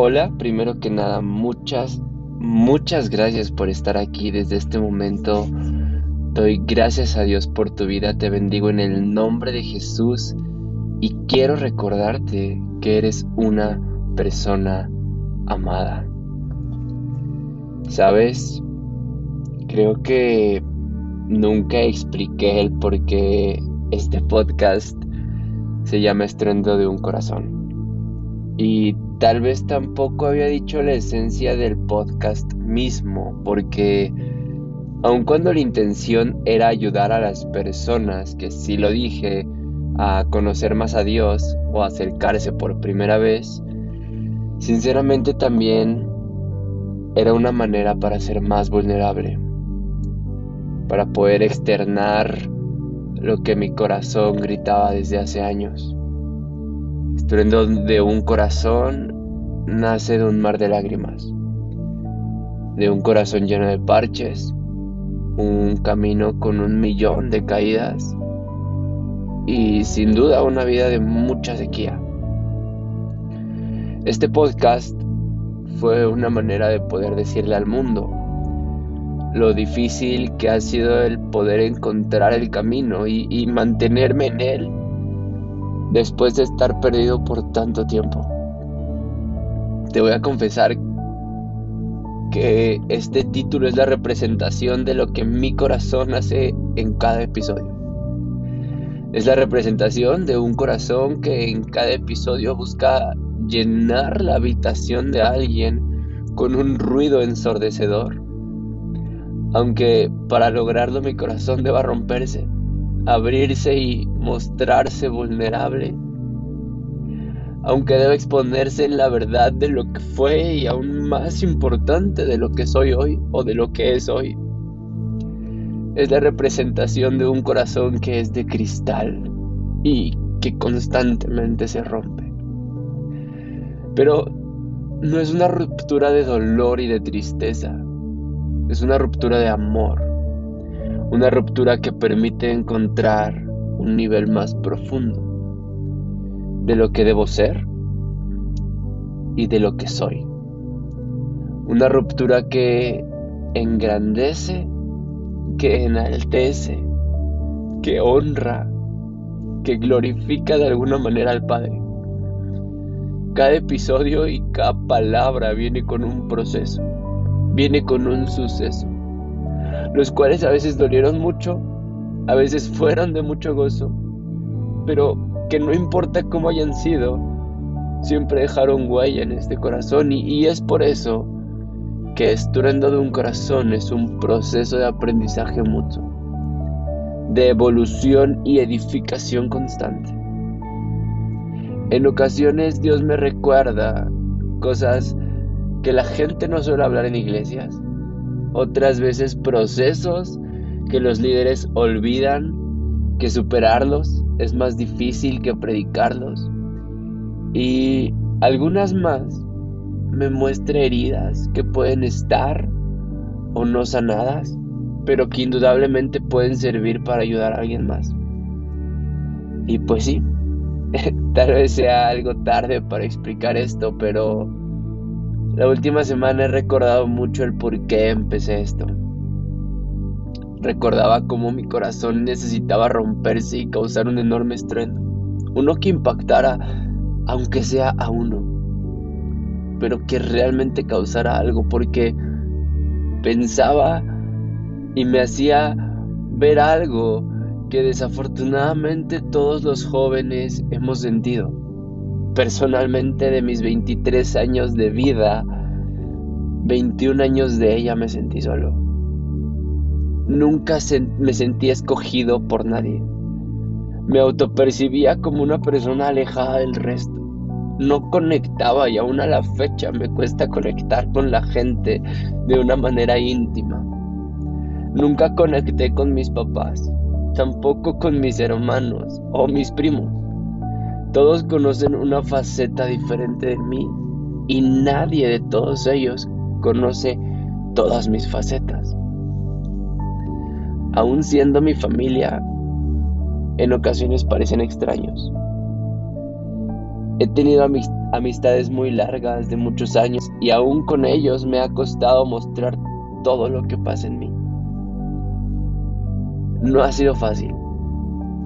Hola, primero que nada, muchas, muchas gracias por estar aquí desde este momento. Doy gracias a Dios por tu vida, te bendigo en el nombre de Jesús y quiero recordarte que eres una persona amada. ¿Sabes? Creo que nunca expliqué el por qué este podcast se llama Estruendo de un Corazón. Y tal vez tampoco había dicho la esencia del podcast mismo, porque aun cuando la intención era ayudar a las personas, que sí lo dije, a conocer más a Dios o acercarse por primera vez, sinceramente también era una manera para ser más vulnerable, para poder externar lo que mi corazón gritaba desde hace años. Estruendo de un corazón nace de un mar de lágrimas, de un corazón lleno de parches, un camino con un millón de caídas y sin duda una vida de mucha sequía. Este podcast fue una manera de poder decirle al mundo lo difícil que ha sido el poder encontrar el camino y, mantenerme en él después de estar perdido por tanto tiempo. Te voy a confesar que este título es la representación de lo que mi corazón hace en cada episodio. Es la representación de un corazón que en cada episodio busca llenar la habitación de alguien con un ruido ensordecedor. Aunque para lograrlo mi corazón deba romperse, abrirse y mostrarse vulnerable. Aunque deba exponerse en la verdad de lo que fue y aún más importante de lo que soy hoy o de lo que es hoy. Es la representación de un corazón que es de cristal y que constantemente se rompe. Pero no es una ruptura de dolor y de tristeza, es una ruptura de amor, una ruptura que permite encontrar un nivel más profundo de lo que debo ser y de lo que soy. Una ruptura que engrandece, que enaltece, que honra, que glorifica de alguna manera al Padre. Cada episodio y cada palabra viene con un proceso, viene con un suceso, los cuales a veces dolieron mucho, a veces fueron de mucho gozo, pero que no importa cómo hayan sido, siempre dejaron huella en este corazón y, es por eso que estruendo de un corazón es un proceso de aprendizaje mutuo, de evolución y edificación constante. En ocasiones Dios me recuerda cosas que la gente no suele hablar en iglesias. Otras veces procesos que los líderes olvidan, que superarlos es más difícil que predicarlos. Y algunas más me muestra heridas que pueden estar o no sanadas, pero que indudablemente pueden servir para ayudar a alguien más. Y pues sí, Tal vez sea algo tarde para explicar esto, pero la última semana he recordado mucho el por qué empecé esto. Recordaba cómo mi corazón necesitaba romperse y causar un enorme estruendo. Uno que impactara, aunque sea a uno, pero que realmente causara algo, porque pensaba y me hacía ver algo que desafortunadamente todos los jóvenes hemos sentido. Personalmente de mis 23 años de vida, 21 años de ella me sentí solo. Nunca me sentí escogido por nadie. Me autopercibía como una persona alejada del resto. No conectaba y aún a la fecha me cuesta conectar con la gente de una manera íntima. Nunca conecté con mis papás tampoco con mis hermanos o mis primos. Todos conocen una faceta diferente de mí y nadie de todos ellos conoce todas mis facetas. Aún siendo mi familia, en ocasiones parecen extraños. He tenido amistades muy largas de muchos años y aún con ellos me ha costado mostrar todo lo que pasa en mí. No ha sido fácil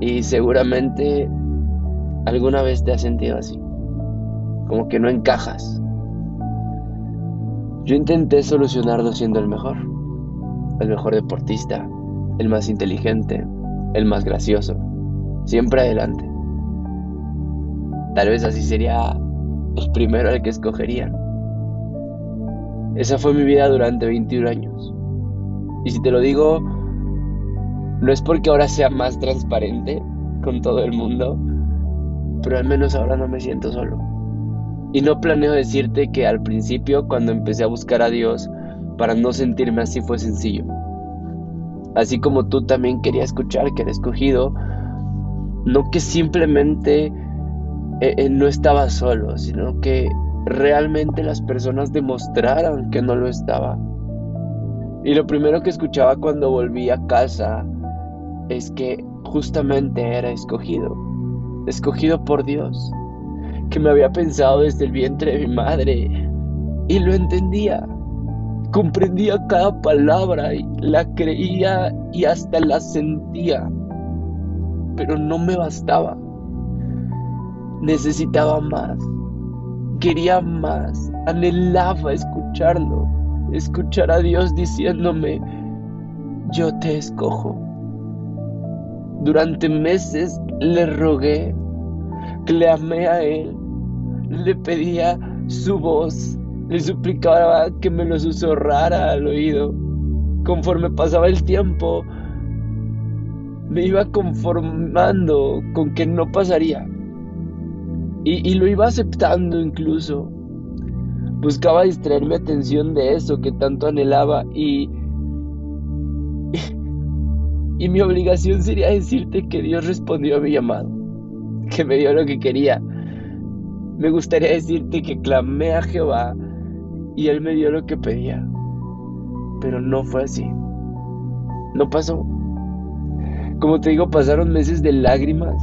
y seguramente alguna vez te has sentido así, como que no encajas. Yo intenté solucionarlo siendo el mejor, el mejor deportista, el más inteligente, el más gracioso, siempre adelante. Tal vez así sería el primero al que escogerían. Esa fue mi vida durante 21 años. Y si te lo digo, no es porque ahora sea más transparente con todo el mundo, pero al menos ahora no me siento solo. Y no planeo decirte que al principio, cuando empecé a buscar a Dios, para no sentirme así fue sencillo. Así como tú también querías escuchar que era escogido, no que simplemente eh, eh, no estaba solo, sino que realmente las personas demostraran que no lo estaba. Y lo primero que escuchaba cuando volví a casa es que justamente era escogido, escogido por Dios, que me había pensado desde el vientre de mi madre y lo entendía. Comprendía cada palabra y la creía y hasta la sentía, pero no me bastaba. Necesitaba más quería más, anhelaba escucharlo, escuchar a Dios diciéndome, yo te escojo. Durante meses le rogué, clamé a Él, le pedía su voz, le suplicaba que me lo susurrara al oído. Conforme pasaba el tiempo, me iba conformando con que no pasaría y, lo iba aceptando incluso. Buscaba distraer mi atención de eso que tanto anhelaba y, y mi obligación sería decirte que Dios respondió a mi llamado, que me dio lo que quería. Me gustaría decirte que clamé a Jehová y Él me dio lo que pedía. Pero no fue así. No pasó. Como te digo, pasaron meses de lágrimas,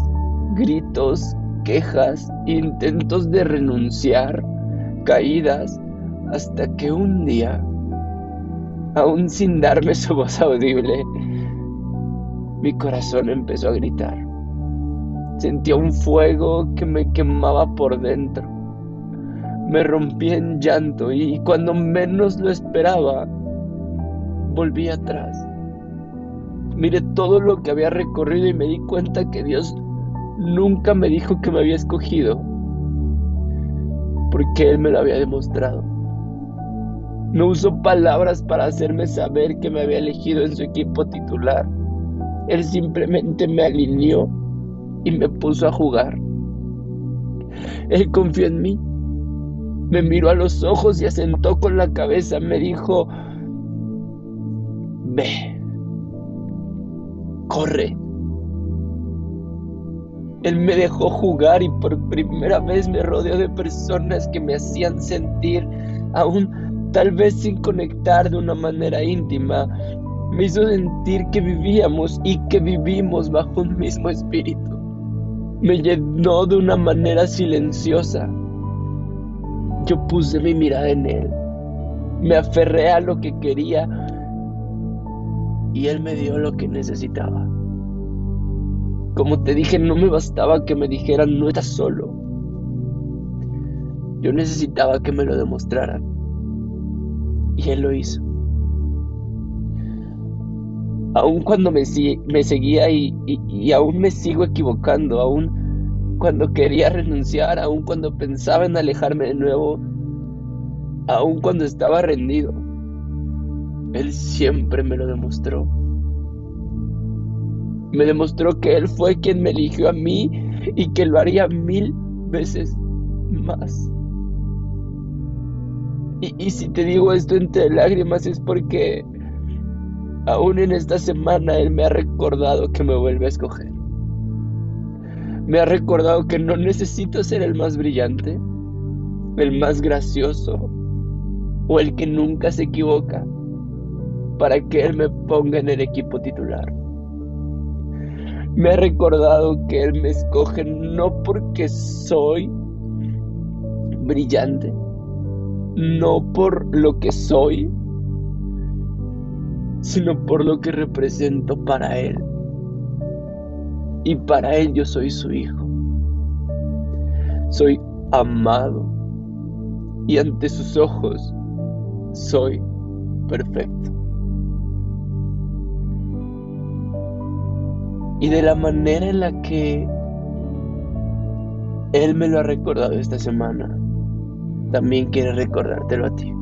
gritos, quejas, intentos de renunciar, caídas, hasta que un día, aún sin darme su voz audible, mi corazón empezó a gritar. Sentía un fuego que me quemaba por dentro. Me rompí en llanto y cuando menos lo esperaba, volví atrás. Miré todo lo que había recorrido y me di cuenta que Dios nunca me dijo que me había escogido, porque Él me lo había demostrado. No usó palabras para hacerme saber que me había elegido en su equipo titular. Él simplemente me alineó y me puso a jugar. Él confió en mí. Me miró a los ojos y asentó con la cabeza. Me dijo, ve, corre. Él me dejó jugar y por primera vez me rodeó de personas que me hacían sentir, aún tal vez sin conectar de una manera íntima, me hizo sentir que vivíamos y que vivimos bajo un mismo espíritu. Me llenó de una manera silenciosa. Yo puse mi mirada en Él. Me aferré a lo que quería y Él me dio lo que necesitaba. Como te dije, no me bastaba que me dijeran no estás solo. Yo necesitaba que me lo demostraran. Y él lo hizo. Aun cuando me, seguía y, y aún me sigo equivocando, aún cuando quería renunciar, aún cuando pensaba en alejarme de nuevo, aún cuando estaba rendido, Él siempre me lo demostró me demostró que Él fue quien me eligió a mí y que lo haría mil veces más. Y, si te digo esto entre lágrimas es porque aún en esta semana Él me ha recordado que me vuelve a escoger. Me ha recordado que no necesito ser el más brillante, el más gracioso o el que nunca se equivoca para que Él me ponga en el equipo titular. Me ha recordado que Él me escoge no porque soy brillante, no por lo que soy, sino por lo que represento para Él. Y para Él yo soy su hijo. Soy amado y ante sus ojos soy perfecto. Y de la manera en la que Él me lo ha recordado esta semana, también quiere recordártelo a ti.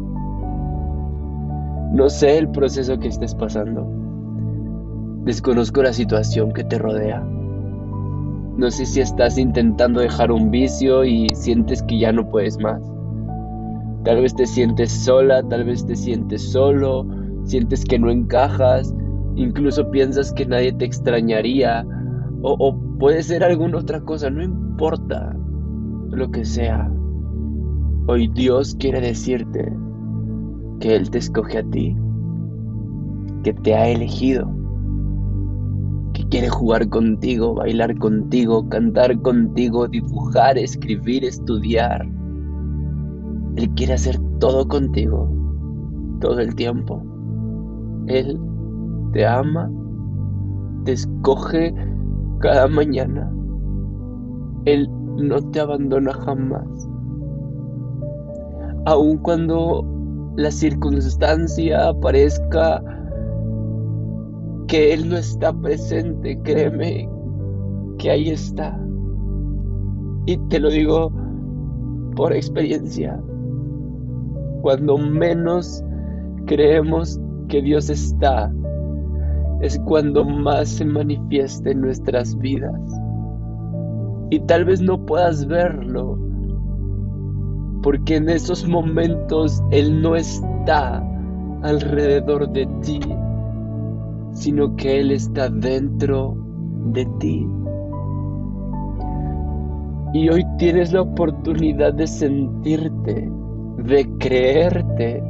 No sé el proceso que estés pasando. Desconozco la situación que te rodea. No sé si estás intentando dejar un vicio y sientes que ya no puedes más. Tal vez te sientes sola, tal vez te sientes solo, sientes que no encajas, incluso piensas que nadie te extrañaría o, o puede ser alguna otra cosa, no importa lo que sea. Hoy Dios quiere decirte que Él te escoge a ti, que te ha elegido, que quiere jugar contigo, bailar contigo, cantar contigo, dibujar, escribir, estudiar. Él quiere hacer todo contigo, todo el tiempo. Él te ama, te escoge cada mañana. Él no te abandona jamás. Aun cuando la circunstancia parezca que Él no está presente, créeme que ahí está. Y te lo digo por experiencia. Cuando menos creemos que Dios está, es cuando más se manifiesta en nuestras vidas. Y tal vez no puedas verlo, porque en esos momentos Él no está alrededor de ti, sino que Él está dentro de ti. Y hoy tienes la oportunidad de sentirte, de creerte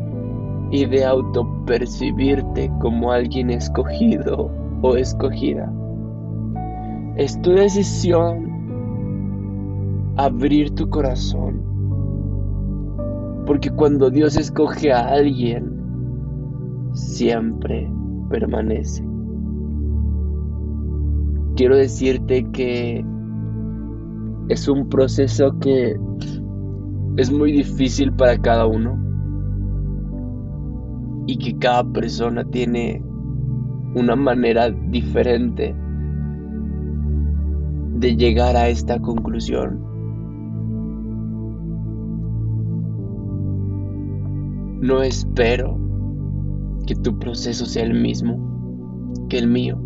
y de autopercibirte como alguien escogido o escogida. Es tu decisión abrir tu corazón porque cuando Dios escoge a alguien, siempre permanece. Quiero decirte que es un proceso que es muy difícil para cada uno y que cada persona tiene una manera diferente de llegar a esta conclusión. No espero que tu proceso sea el mismo que el mío.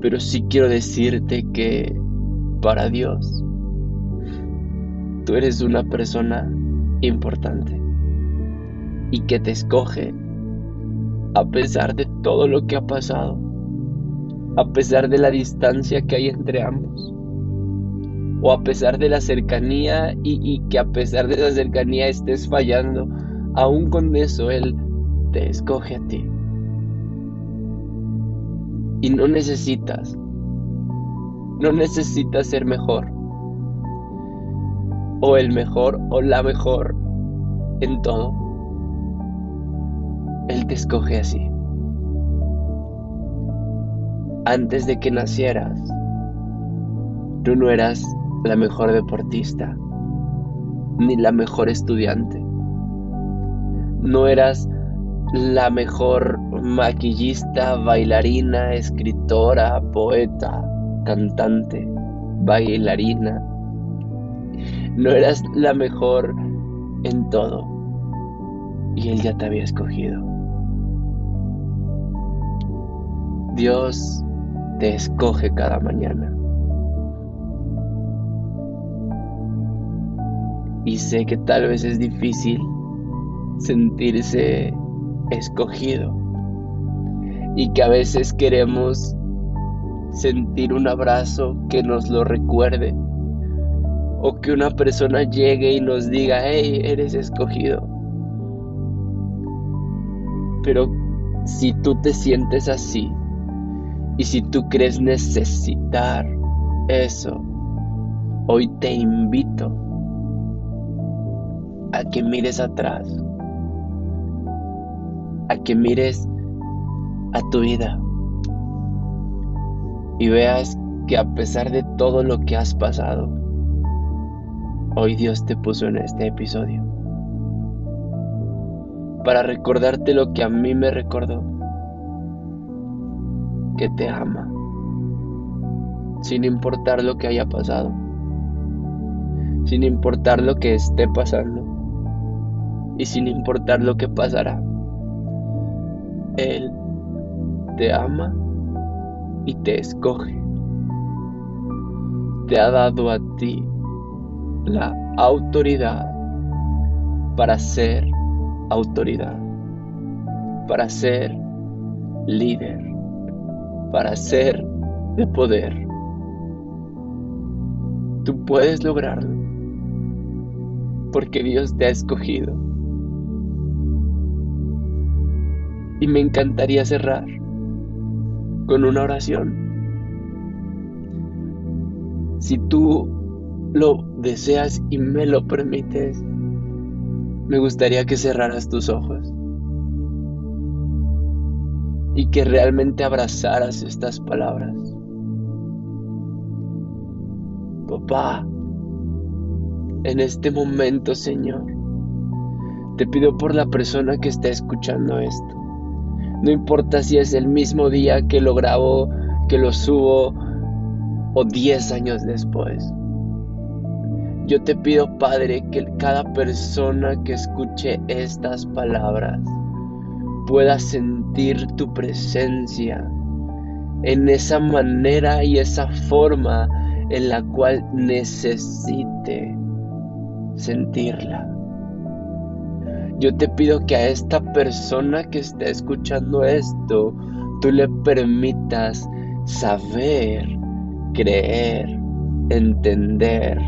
Pero sí quiero decirte que para Dios tú eres una persona importante y que te escoge a pesar de todo lo que ha pasado, a pesar de la distancia que hay entre ambos o a pesar de la cercanía y, que a pesar de la cercanía estés fallando, aún con eso Él te escoge a ti. Y no necesitas, no necesitas ser mejor, o el mejor o la mejor en todo. Él te escoge así. Antes de que nacieras, tú no eras la mejor deportista, ni la mejor estudiante. No eras la mejor maquillista, bailarina, escritora, poeta, cantante, bailarina. No eras la mejor en todo. Y Él ya te había escogido. Dios te escoge cada mañana. Y sé que tal vez es difícil sentirse escogido y que a veces queremos sentir un abrazo que nos lo recuerde o que una persona llegue y nos diga, hey, eres escogido. Pero si tú te sientes así y si tú crees necesitar eso, hoy te invito a que mires atrás, a que mires a tu vida y veas que a pesar de todo lo que has pasado, hoy Dios te puso en este episodio para recordarte lo que a mí me recordó, que te ama, sin importar lo que haya pasado, sin importar lo que esté pasando y sin importar lo que pasará. Él te ama y te escoge. Te ha dado a ti la autoridad para ser autoridad, para ser líder, para ser de poder. Tú puedes lograrlo porque Dios te ha escogido. Y me encantaría cerrar con una oración. Si tú lo deseas y me lo permites, me gustaría que cerraras tus ojos y que realmente abrazaras estas palabras. Papá, en este momento, Señor, te pido por la persona que está escuchando esto. No importa si es el mismo día que lo grabo, que lo subo o 10 años después. Yo te pido, Padre, que cada persona que escuche estas palabras pueda sentir tu presencia en esa manera y esa forma en la cual necesite sentirla. Yo te pido que a esta persona que está escuchando esto, tú le permitas saber, creer, entender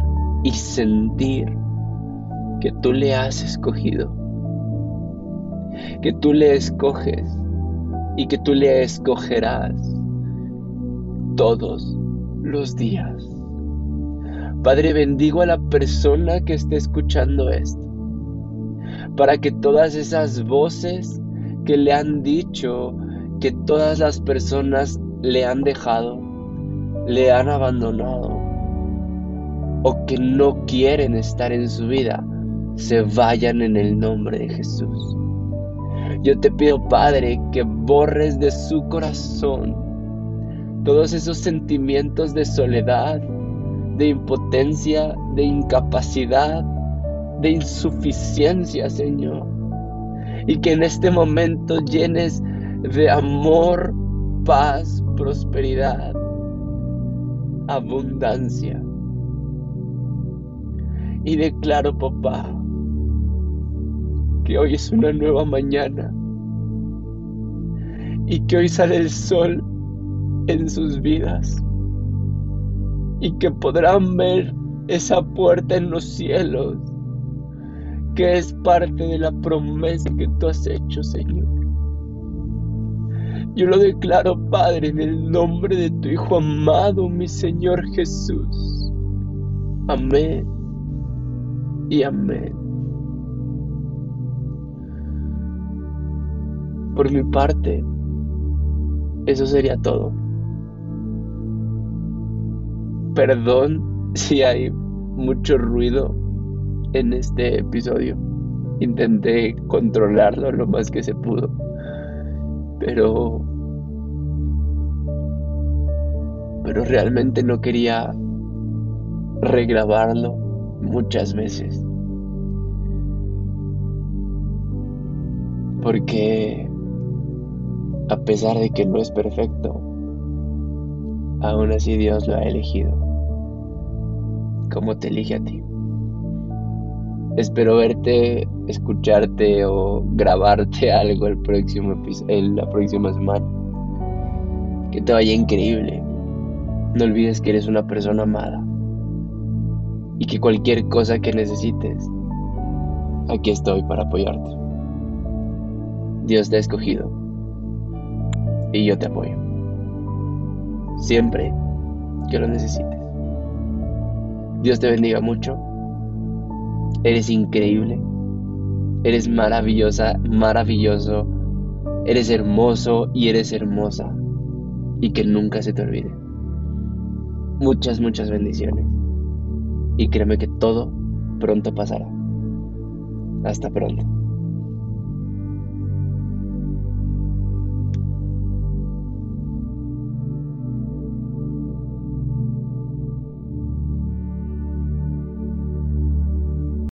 y sentir que tú le has escogido, que tú le escoges y que tú le escogerás todos los días. Padre, bendigo a la persona que esté escuchando esto, para que todas esas voces que le han dicho que todas las personas le han dejado, le han abandonado, o que no quieren estar en su vida se vayan en el nombre de Jesús. Yo te pido, Padre, que borres de su corazón todos esos sentimientos de soledad, de impotencia, de incapacidad, de insuficiencia, Señor. Y que en este momento llenes de amor, paz, prosperidad, abundancia. Y declaro, papá, que hoy es una nueva mañana. Y que hoy sale el sol en sus vidas. Y que podrán ver esa puerta en los cielos que es parte de la promesa que tú has hecho, Señor. Yo lo declaro, Padre, en el nombre de tu Hijo amado, mi Señor Jesús. Amén y amén. Por mi parte, eso sería todo. Perdón si hay mucho ruido en este episodio. Intenté controlarlo lo más que se pudo. Pero... Pero realmente no quería regrabarlo muchas veces. Porque a pesar de que no es perfecto, aún así Dios lo ha elegido, como te elige a ti. Espero verte, escucharte o grabarte algo el próximo en la próxima semana. Que te vaya increíble. No olvides que eres una persona amada y que cualquier cosa que necesites, aquí estoy para apoyarte. Dios te ha escogido y yo te apoyo. Siempre que lo necesites. Dios te bendiga mucho. Eres increíble Eres maravillosa, maravilloso. Eres hermoso y eres hermosa. Y que nunca se te olvide. Muchas, muchas bendiciones. Y créeme que todo pronto pasará. Hasta pronto.